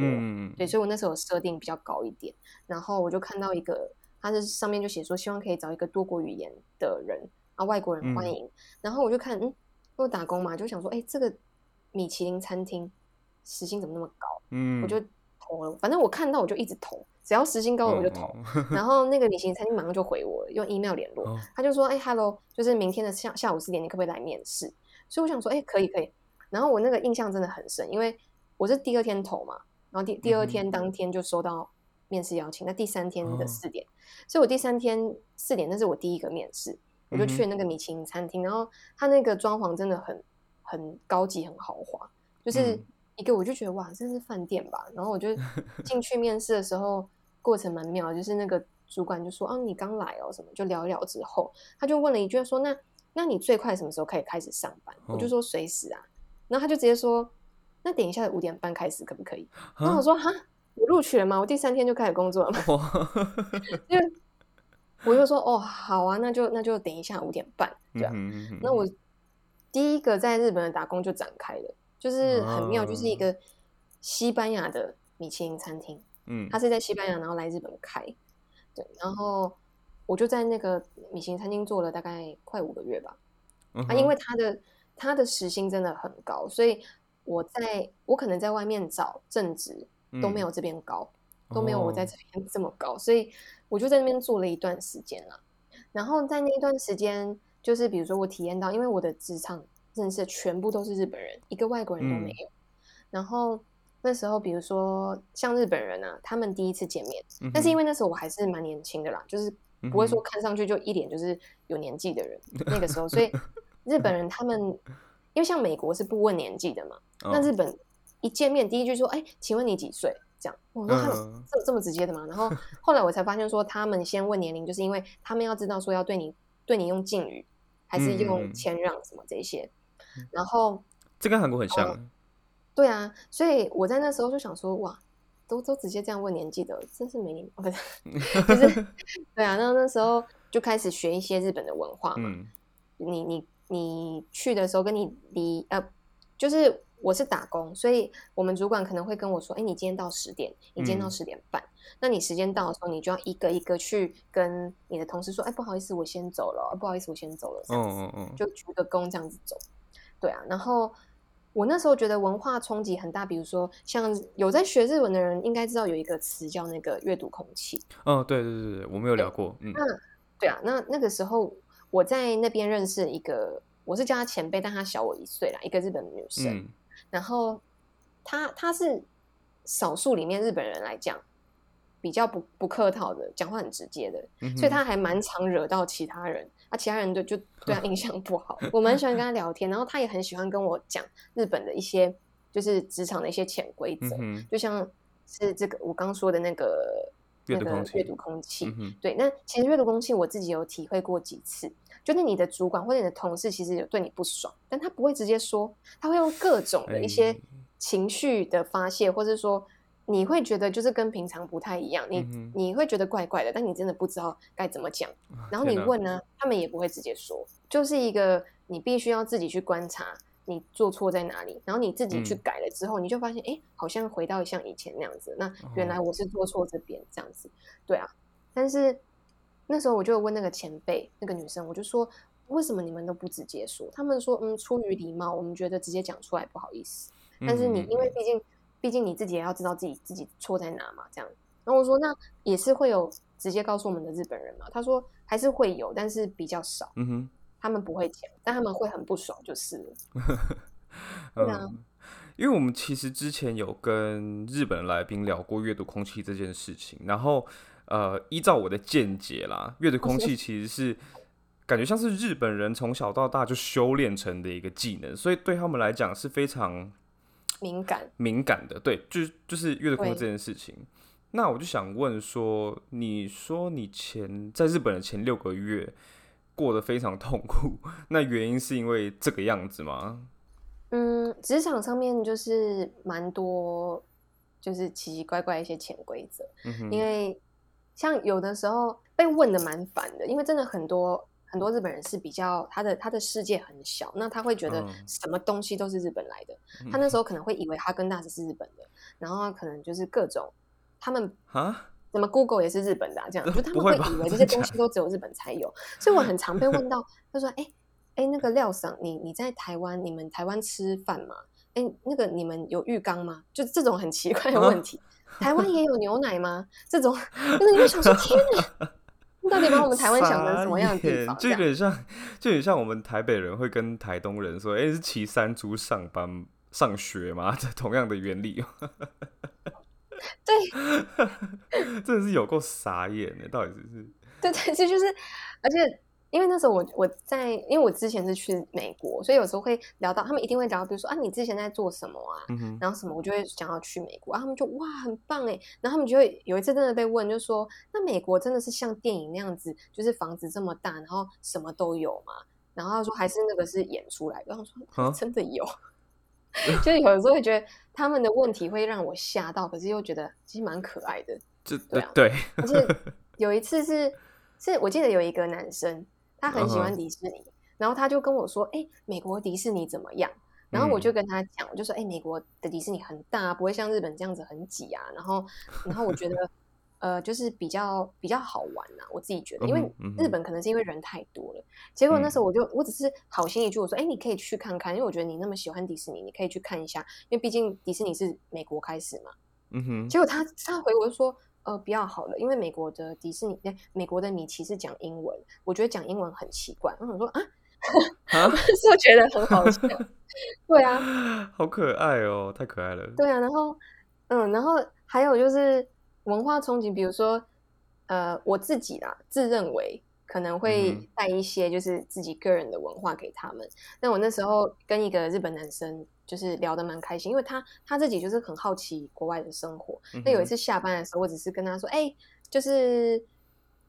对，所以我那时候设定比较高一点，然后我就看到一个，它是上面就写说希望可以找一个多国语言的人啊，外国人欢迎。然后我就看，嗯，我打工嘛，就想说，哎，这个米其林餐厅时薪怎么那么高？嗯，我就投了，反正我看到我就一直投。只要时薪高我就投，然后那个旅行餐厅马上就回我，用 email 联络，他就说：“哎，hello，就是明天的下下午四点，你可不可以来面试？”所以我想说：“哎，可以，可以。”然后我那个印象真的很深，因为我是第二天投嘛，然后第第二天当天就收到面试邀请，那第三天的四点，所以我第三天四点那是我第一个面试，我就去了那个米其林餐厅，然后他那个装潢真的很很高级，很豪华，就是一个我就觉得哇，这是饭店吧？然后我就 (laughs) 进去面试的时候。过程蛮妙，就是那个主管就说：“啊，你刚来哦，什么？”就聊一聊之后，他就问了一句说：“那那你最快什么时候可以开始上班？”我就说：“随时啊。”然后他就直接说：“那等一下五点半开始可不可以？”然后我说：“哈，我录取了吗？我第三天就开始工作了吗？” (laughs) (laughs) 因为我就说：“哦，好啊，那就那就等一下五点半，对啊。”那我第一个在日本的打工就展开了，就是很妙，就是一个西班牙的米其林餐厅。嗯，他是在西班牙，然后来日本开，对，然后我就在那个米其林餐厅做了大概快五个月吧。啊，因为他的他的时薪真的很高，所以我在我可能在外面找正职都没有这边高，都没有我在这边这么高，所以我就在那边做了一段时间了。然后在那一段时间，就是比如说我体验到，因为我的职场认识的全部都是日本人，一个外国人都没有，然后。那时候，比如说像日本人啊，他们第一次见面，但是因为那时候我还是蛮年轻的啦，就是不会说看上去就一脸就是有年纪的人。(laughs) 那个时候，所以日本人他们，因为像美国是不问年纪的嘛，那日本一见面第一句说：“哎，请问你几岁？”这样，我说他这这么直接的嘛。然后 (laughs) 后来我才发现说，他们先问年龄，就是因为他们要知道说要对你对你用敬语，还是用谦让什么这些。然后这跟韩国很像。对啊，所以我在那时候就想说，哇，都都直接这样问年纪的，真是没礼貌。不是，就是 (laughs) 对啊，那那时候就开始学一些日本的文化嘛。你你你去的时候，跟你离呃，就是我是打工，所以我们主管可能会跟我说，哎，你今天到十点，你今天到十点半，那你时间到的时候，你就要一个一个去跟你的同事说，哎，不好意思，我先走了，不好意思，我先走了，这样子，就鞠个躬这样子走。对啊，然后。我那时候觉得文化冲击很大，比如说像有在学日文的人应该知道有一个词叫那个阅读空气。哦，对对对对，我没有聊过。嗯，那对啊，那那个时候我在那边认识一个，我是叫她前辈，但她小我一岁啦，一个日本女生。然后她她是少数里面日本人来讲。比较不不客套的，讲话很直接的，所以她还蛮常惹到其他人，啊，其他人就就 (laughs) 对他印象不好。我蛮喜欢跟他聊天，然后他也很喜欢跟我讲日本的一些就是职场的一些潜规则，就像是这个我刚说的那个那个阅读空气。对，那其实阅读空气我自己有体会过几次，就是你的主管或者你的同事其实有对你不爽，但他不会直接说，他会用各种的一些情绪的发泄，或者说。你会觉得就是跟平常不太一样，你你会觉得怪怪的，但你真的不知道该怎么讲。然后你问呢，他们也不会直接说，就是一个你必须要自己去观察你做错在哪里，然后你自己去改了之后，你就发现哎，好像回到像以前那样子。那原来我是做错这边这样子，对啊。但是那时候我就问那个前辈，那个女生，我就说为什么你们都不直接说？他们说嗯，出于礼貌，我们觉得直接讲出来不好意思。但是你因为毕竟。毕竟你自己也要知道自己自己错在哪嘛，这样，然后我说那也是会有直接告诉我们的日本人嘛？他说还是会有，但是比较少。嗯哼，他们不会讲，但他们会很不爽，就是 (laughs) 嗯，因为我们其实之前有跟日本来宾聊过阅读空气这件事情，然后呃，依照我的见解啦，阅读空气其实是感觉像是日本人从小到大就修炼成的一个技能，所以对他们来讲是非常敏感。敏感的。对，就是就是阅读空气这件事情。那我就想问说，你说你前在日本的前六个月过得非常痛苦，那原因是因为这个样子吗？嗯，职场上面就是蛮多，就是奇奇怪怪一些潜规则。嗯，因为像有的时候被问的蛮烦的，因为真的很多很多日本人是比较他的他的世界很小，那他会觉得嗯什么东西都是日本来的。他那时候可能会以为哈根达斯是日本的，然后可能就是各种他们啊，怎么 Google 也是日本的、啊，这样就他们会以为 (laughs) 这些东西都只有日本才有，所以我很常被问到，(laughs) 他说：“哎、哎、那个廖桑，你你在台湾，你们台湾吃饭吗？哎、那个你们有浴缸吗？就这种很奇怪的问题。台湾也有牛奶吗？这种就是你会想说，天哪，(laughs) 你到底把我们台湾想成什么样的地方？就有点像，就有点像我们台北人会跟台东人说：“哎、是骑山猪上班上学吗？”这同样的原理，(laughs) 对 (laughs) 真的是有够傻眼的，到底是是对 (laughs) 对，这就是，而且因为那时候我我在，因为我之前是去美国，所以有时候会聊到，他们一定会聊到，比如说啊，你之前在做什么啊？嗯哼，然后什么，我就会想要去美国，啊，他们就哇很棒哎，然后他们就会有一次真的被问，就说那美国真的是像电影那样子，就是房子这么大，然后什么都有吗？然后他说还是那个是演出来的，然后我说啊真的有，(laughs) 就是有的时候会觉得他们的问题会让我吓到，可是又觉得其实蛮可爱的。(laughs) 就对啊对，而且 (laughs) 有一次是是我记得有一个男生，他很喜欢迪士尼，然后他就跟我说：“哎、美国迪士尼怎么样？”然后我嗯就跟他讲，我就说：“哎、美国的迪士尼很大，不会像日本这样子很挤啊。”然后，然后我觉得，呃，就是比较比较好玩呐、我自己觉得，因为日本可能是因为人太多了。结果那嗯时候我就我只是好心一句，我说：“哎、你可以去看看，因为我觉得你那么喜欢迪士尼，你可以去看一下，因为毕竟迪士尼是美国开始嘛。”嗯哼，结果他他回我就说，呃，不要好了，因为美国的迪士尼，哎，美国的米奇是讲英文，我觉得讲英文很奇怪。我想说啊，啊，(laughs) 是我觉得很好笑。(laughs) 对啊，好可爱哦，太可爱了。对啊，然后嗯，然后还有就是文化冲击，比如说呃，我自己啦，自认为可能嗯会带一些就是自己个人的文化给他们。那我那时候跟一个日本男生就是聊得蛮开心，因为他他自己就是很好奇国外的生活。那有一次下班的时候，我只是跟他说：“哎、就是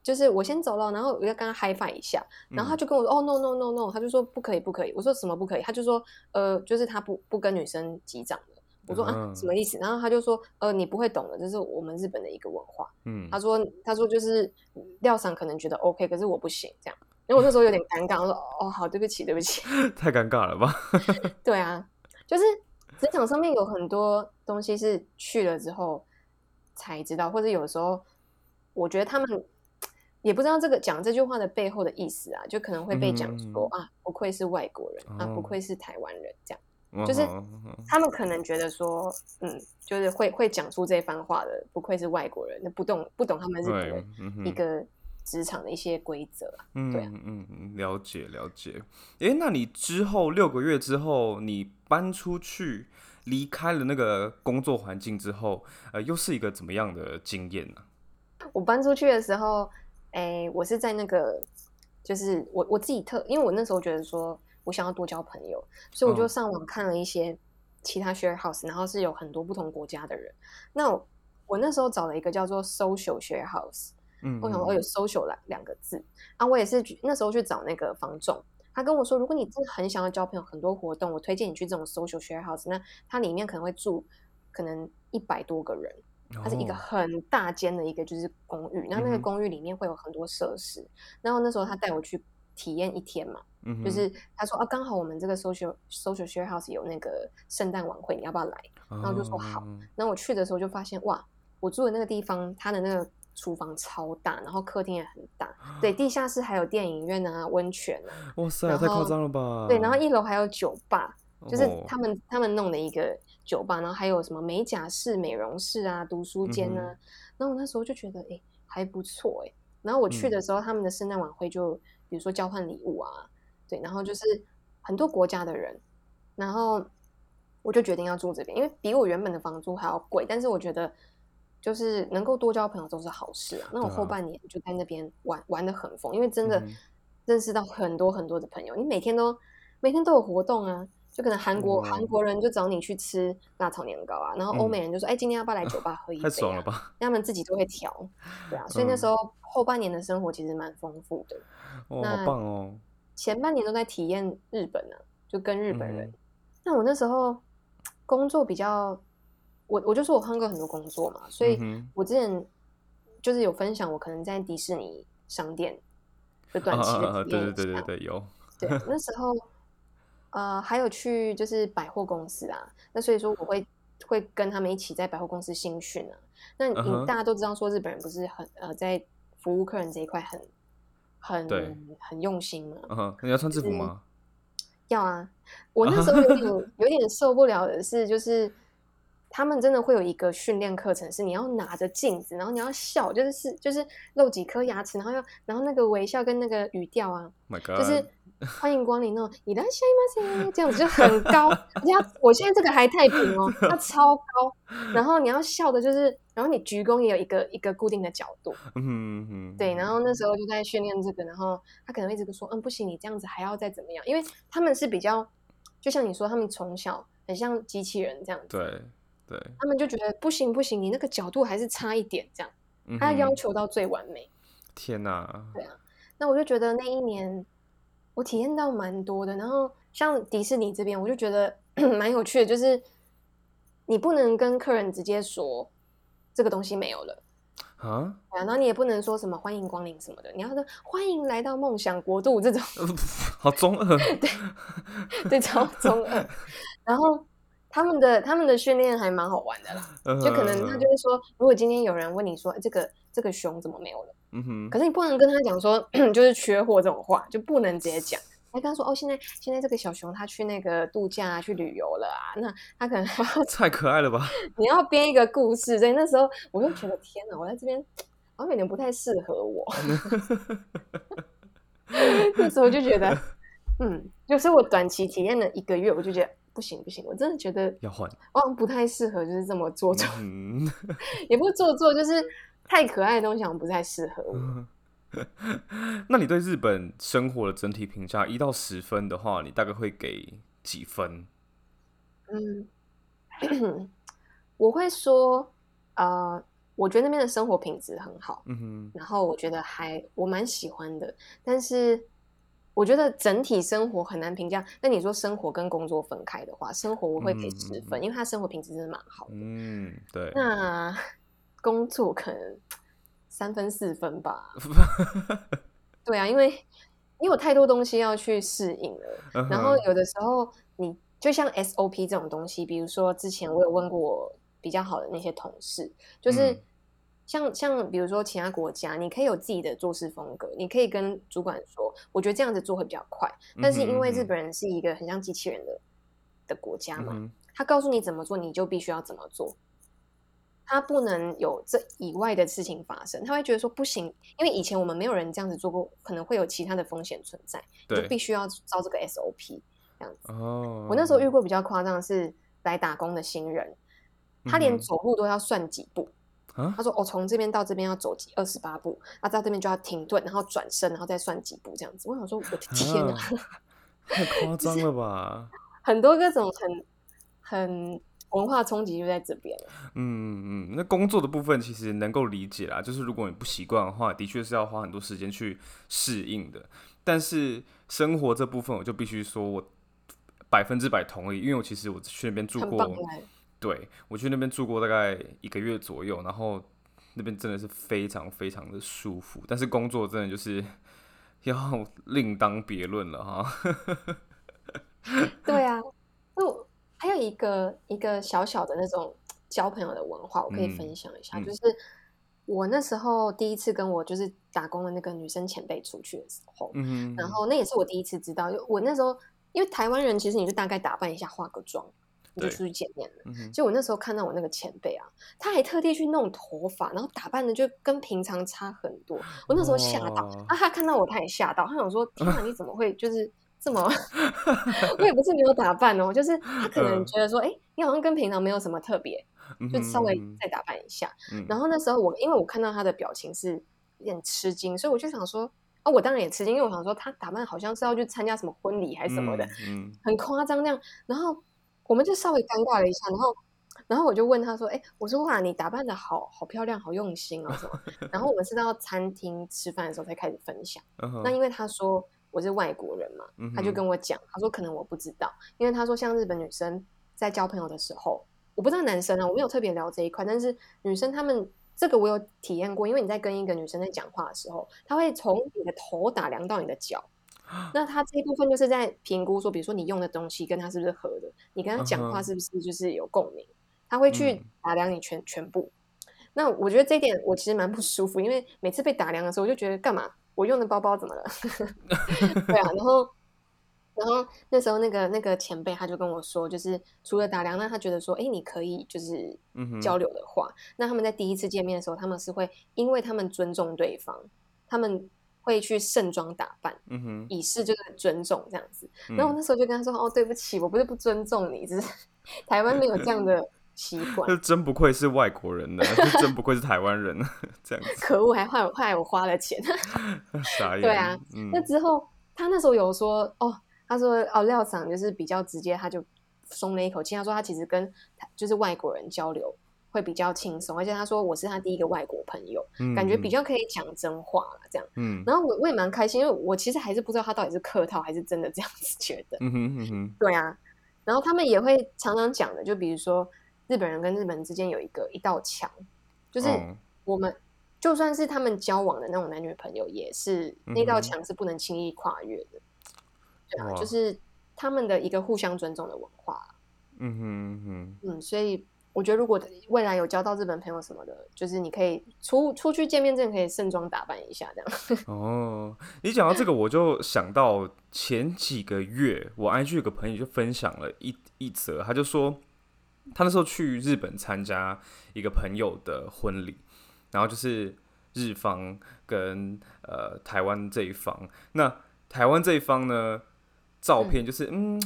就是我先走了。”然后我就跟他 high five 一下，然后他嗯就跟我说：“哦，no no no no。”他就说：“不可以，不可以。”我说：“什么不可以？”他就说：“呃，就是他不不跟女生击掌的。”我说：“啊，嗯什么意思？”然后他就说：“呃，你不会懂的，这是我们日本的一个文化。”嗯他说：“他说就是廖赏可能觉得 OK，可是我不行这样。”然后我那时候有点尴尬，我说：“哦，好，对不起，对不起。(laughs) ”太尴尬了吧？(laughs) 对啊，就是职场上面有很多东西是去了之后才知道，或者有时候我觉得他们也不知道这个讲这句话的背后的意思啊，就可能会被讲说、啊，不愧是外国人啊，不哦愧是台湾人这样。嗯就是他们可能觉得说，嗯，就是会会讲出这番话的，不愧是外国人，那不懂不懂他们日本一个职场的一些规则嗯。对啊嗯嗯嗯，了解了解。诶，那你之后六个月之后，你搬出去离开了那个工作环境之后，呃，又是一个怎么样的经验呢、我搬出去的时候，哎，我是在那个，就是我我自己特，因为我那时候觉得说我想要多交朋友，所以我就嗯上网看了一些其他 share house，然后是有很多不同国家的人。那我我那时候找了一个叫做 social share house，嗯，我想说哦有 social 两两个字啊，我也是那时候去找那个房仲。他跟我说，如果你真的很想要交朋友，很多活动，我推荐你去这种 social share house。那它里面可能会住可能一百多个人，它是一个哦很大间的一个就是公寓，然后那个公寓里面会有很多设施。然后那时候他带我去体验一天嘛，嗯就是他说啊，刚好我们这个 social social share house 有那个圣诞晚会，你要不要来？然后就说好哦然后我去的时候就发现哇，我住的那个地方，它的那个厨房超大，然后客厅也很大，对，(gasps) 地下室还有电影院啊、温泉啊，哇塞，太夸张了吧？对，然后一楼还有酒吧，就是哦他们他们弄的一个酒吧，然后还有什么美甲室、美容室啊、读书间啊。嗯然后我那时候就觉得，哎、还不错哎、然后我去嗯的时候，他们的圣诞晚会就比如说交换礼物啊，对，然后就是很多国家的人，然后我就决定要住这边，因为比我原本的房租还要贵，但是我觉得就是能够多交朋友都是好事啊。那我后半年就在那边玩玩的很疯，因为真的认识到很多很多的朋友，你每天都每天都有活动啊。就可能韩国哦韩、国人就找你去吃辣炒年糕啊，然后欧嗯美人就说：“哎、今天要不要来酒吧喝一杯、啊？” (laughs) 太爽了吧！他们自己都会调，对啊，所以那嗯时候后半年的生活其实蛮丰富的，哦，那好棒哦！前半年都在体验日本呢、就跟日本人嗯。那我那时候工作比较，我我就说我换过很多工作嘛，所以我之前就是有分享，我可能在迪士尼商店的短期 (laughs) 对对对对对，有，对，那时候呃还有去就是百货公司啊，那所以说我会会跟他们一起在百货公司新训啊。那你、大家都知道说日本人不是很呃在服务客人这一块很很很用心嘛？嗯哼，你要穿制服就是吗？要啊，我那时候有点有点受不了的是，就是他们真的会有一个训练课程，是你要拿着镜子，然后你要笑，就是是就是露几颗牙齿，然后要然后那个微笑跟那个语调啊就是 (laughs) 欢迎光临那种，你来下一马这样子就很高。而且它我现在这个还太平哦，它超高。然后你要笑的就是，然后你鞠躬也有一个一个固定的角度，嗯哼哼，对。然后那时候就在训练这个，然后他可能会一直说，嗯，不行，你这样子还要再怎么样，因为他们是比较，就像你说，他们从小很像机器人这样子，对对，他们就觉得不行不行，你那个角度还是差一点这样，嗯他要哼求到最完美。天哪，那我就觉得那一年我体验到蛮多的。然后像迪士尼这边，我就觉得 (clears throat) 蛮有趣的，就是你不能跟客人直接说这个东西没有了。啊，对啊然后你也不能说什么欢迎光临什么的，你要说欢迎来到梦想国度这种，(laughs) 好中二，(laughs) 对对，超中二。(laughs) 然后他们的他们的训练还蛮好玩的啦，(laughs) 就可能他就会说，如果今天有人问你说、哎这个这个熊怎么没有了，嗯哼，可是你不能跟他讲说 (clears throat) 就是缺货这种话，就不能直接讲。还跟他说哦，现在现在这个小熊它去那个度假、啊、去旅游了啊，那他可能 (laughs) 太可爱了吧？(laughs) 你要编一个故事。所以那时候我就觉得天哪，我在这边好像有点不太适合我。那时候就觉得，嗯，就是我短期体验了一个月，我就觉得不行不行，我真的觉得要换，我好像不太适合，就是这么做作，嗯，(laughs) 也不是做作，就是太可爱的东西好像不太适合我。(laughs) 那你对日本生活的整体评价一到十分的话，你大概会给几分？嗯，我会说，呃，我觉得那边的生活品质很好，嗯哼，然后我觉得还我蛮喜欢的，但是我觉得整体生活很难评价。那你说生活跟工作分开的话，生活我会给嗯十分，因为他生活品质真的蛮好的。嗯，对，那工作可能三分四分吧。(laughs) 对啊，因为因为有太多东西要去适应了。嗯然后有的时候你就像 SOP 这种东西，比如说之前我有问过我比较好的那些同事，就是嗯像像比如说其他国家，你可以有自己的做事风格，你可以跟主管说，我觉得这样子做会比较快。但是因为日本人是一个很像机器人的的国家嘛，嗯他告诉你怎么做，你就必须要怎么做。他不能有这以外的事情发生，他会觉得说不行，因为以前我们没有人这样子做过，可能会有其他的风险存在，就必须要照这个 SOP 这样子。哦，我那时候遇过比较夸张的是来打工的新人，他连走路都要算几步。啊他说：“我、从这边到这边要走几二十八步，啊，到这边就要停顿，然后转身，然后再算几步这样子。”我想说，我的天哪，啊 (laughs) 太夸张了吧？很多各种很很文化冲击就在这边了。嗯嗯，那工作的部分其实能够理解啦，就是如果你不习惯的话，的确是要花很多时间去适应的。但是生活这部分，我就必须说我百分之百同意，因为我其实我去那边住过对我去那边住过大概一个月左右，然后那边真的是非常非常的舒服，但是工作真的就是 (laughs) 要另当别论了哈。对啊，就还有一个一个小小的那种交朋友的文化，我可以嗯分享一下，嗯就是我那时候第一次跟我就是打工的那个女生前辈出去的时候，嗯哼，然后那也是我第一次知道，就我那时候因为台湾人其实你就大概打扮一下，化个妆，你就出去见面了。就我那时候看到我那个前辈啊，他还特地去弄头发，然后打扮的就跟平常差很多。我那时候吓到，哇啊，他看到我他也吓到，他想说：天哪，你怎么会就是这么？我也不是没有打扮哦，就是他可能嗯觉得说，哎、你好像跟平常没有什么特别，就稍微嗯再打扮一下。嗯然后那时候我因为我看到他的表情是有点吃惊，所以我就想说，哦，我当然也吃惊，因为我想说他打扮好像是要去参加什么婚礼还是什么的，嗯很夸张那样。然后我们就稍微尴尬了一下，然后然后我就问他说，哎，我说哇，你打扮的好好漂亮，好用心哦什么。(laughs) 然后我们是到餐厅吃饭的时候才开始分享。那因为他说我是外国人嘛，嗯他就跟我讲，他说可能我不知道，因为他说像日本女生在交朋友的时候，我不知道男生啊，我没有特别聊这一块，但是女生他们这个我有体验过，因为你在跟一个女生在讲话的时候，她会从你的头打量到你的脚。那他这一部分就是在评估说，比如说你用的东西跟他是不是合的，你跟他讲话是不是就是有共鸣，他会去嗯打量你全全部。那我觉得这一点我其实蛮不舒服，因为每次被打量的时候，我就觉得干嘛？我用的包包怎么了？(laughs) 对啊，然后，然后那时候那个那个前辈他就跟我说，就是除了打量，那他觉得说，哎，你可以就是嗯交流的话，那他们在第一次见面的时候，他们是会因为他们尊重对方，他们会去盛装打扮，嗯哼，以示这个尊重这样子。然后我嗯那时候就跟他说，哦，对不起，我不是不尊重你，只是 (laughs) 台湾没有这样的习惯这。(laughs) 真不愧是外国人呢，(laughs) 这真不愧是台湾人，这样子可恶，还害我害我花了钱。傻眼。对啊，嗯那之后他那时候有说哦，他说哦廖长就是比较直接，他就松了一口气。他说他其实跟就是外国人交流会比较轻松，而且他说我是他第一个外国朋友，感觉比较较可以讲真话了，这样。嗯然后我我也蛮开心，因为我其实还是不知道他到底是客套还是真的这样子觉得。嗯哼嗯哼对啊，然后他们也会常常讲的，就比如说日本人跟日本人之间有一个一道墙，就是哦我们就算是他们交往的那种男女朋友，也是那道墙是不能轻易跨越的。对啊，就是他们的一个互相尊重的文化。嗯哼嗯哼嗯，所以我觉得如果未来有交到日本朋友什么的，就是你可以出出去见面，真的可以盛装打扮一下，这样。(laughs) 哦，你讲到这个，我就想到前几个月，我 IG 有个朋友就分享了一一则，他就说他那时候去日本参加一个朋友的婚礼，然后就是日方跟呃台湾这一方，那台湾这一方呢，照片就是嗯。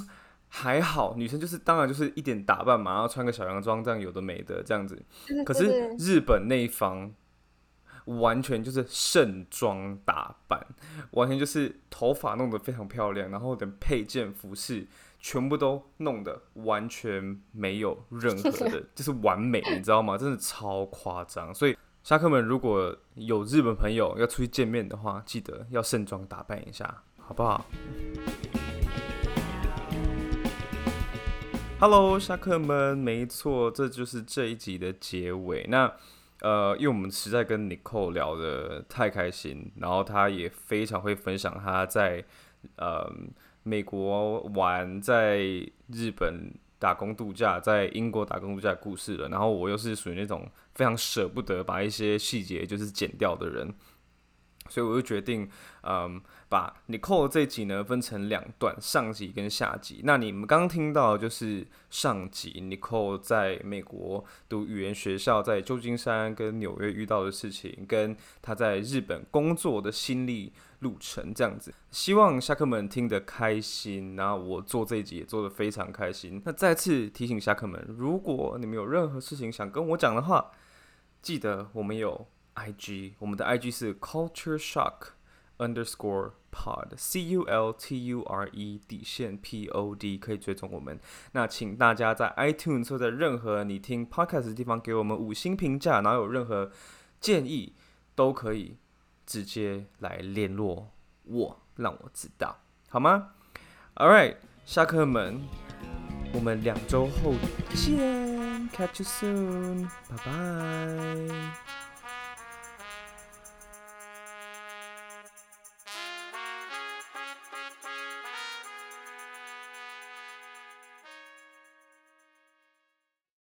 还好，女生就是当然就是一点打扮嘛，然后穿个小洋装这样有的没的这样子。可是日本那一方完全就是盛装打扮，完全就是头发弄得非常漂亮，然后等配件服饰全部都弄得完全没有任何的，(laughs) 就是完美，你知道吗？真的超夸张。所以侠客们如果有日本朋友要出去见面的话，记得要盛装打扮一下，好不好？Hello，侠客们，没错，这就是这一集的结尾。那呃，因为我们实在跟 Nicole 聊得太开心，然后他也非常会分享他在呃美国玩，在日本打工度假，在英国打工度假的故事了。然后我又是属于那种非常舍不得把一些细节就是剪掉的人，所以我就决定，嗯，把 Nicole 这集呢分成两段，上集跟下集。那你们刚刚听到就是上集 Nicole 在美国读语言学校，在旧金山跟纽约遇到的事情，跟他在日本工作的心历路程这样子。希望侠客们听得开心，然后我做这一集也做得非常开心。那再次提醒侠客们，如果你们有任何事情想跟我讲的话，记得我们有 IG，我们的 IG 是 Culture Shock underscore pod，C U L T U R E 底线 P O D 可以追踪我们。那请大家在 iTunes 或者任何你听 podcast 的地方给我们五星评价，然后有任何建议都可以直接来联络我，让我知道，好吗？All right，下课们，我们两周后见，catch you soon，拜拜。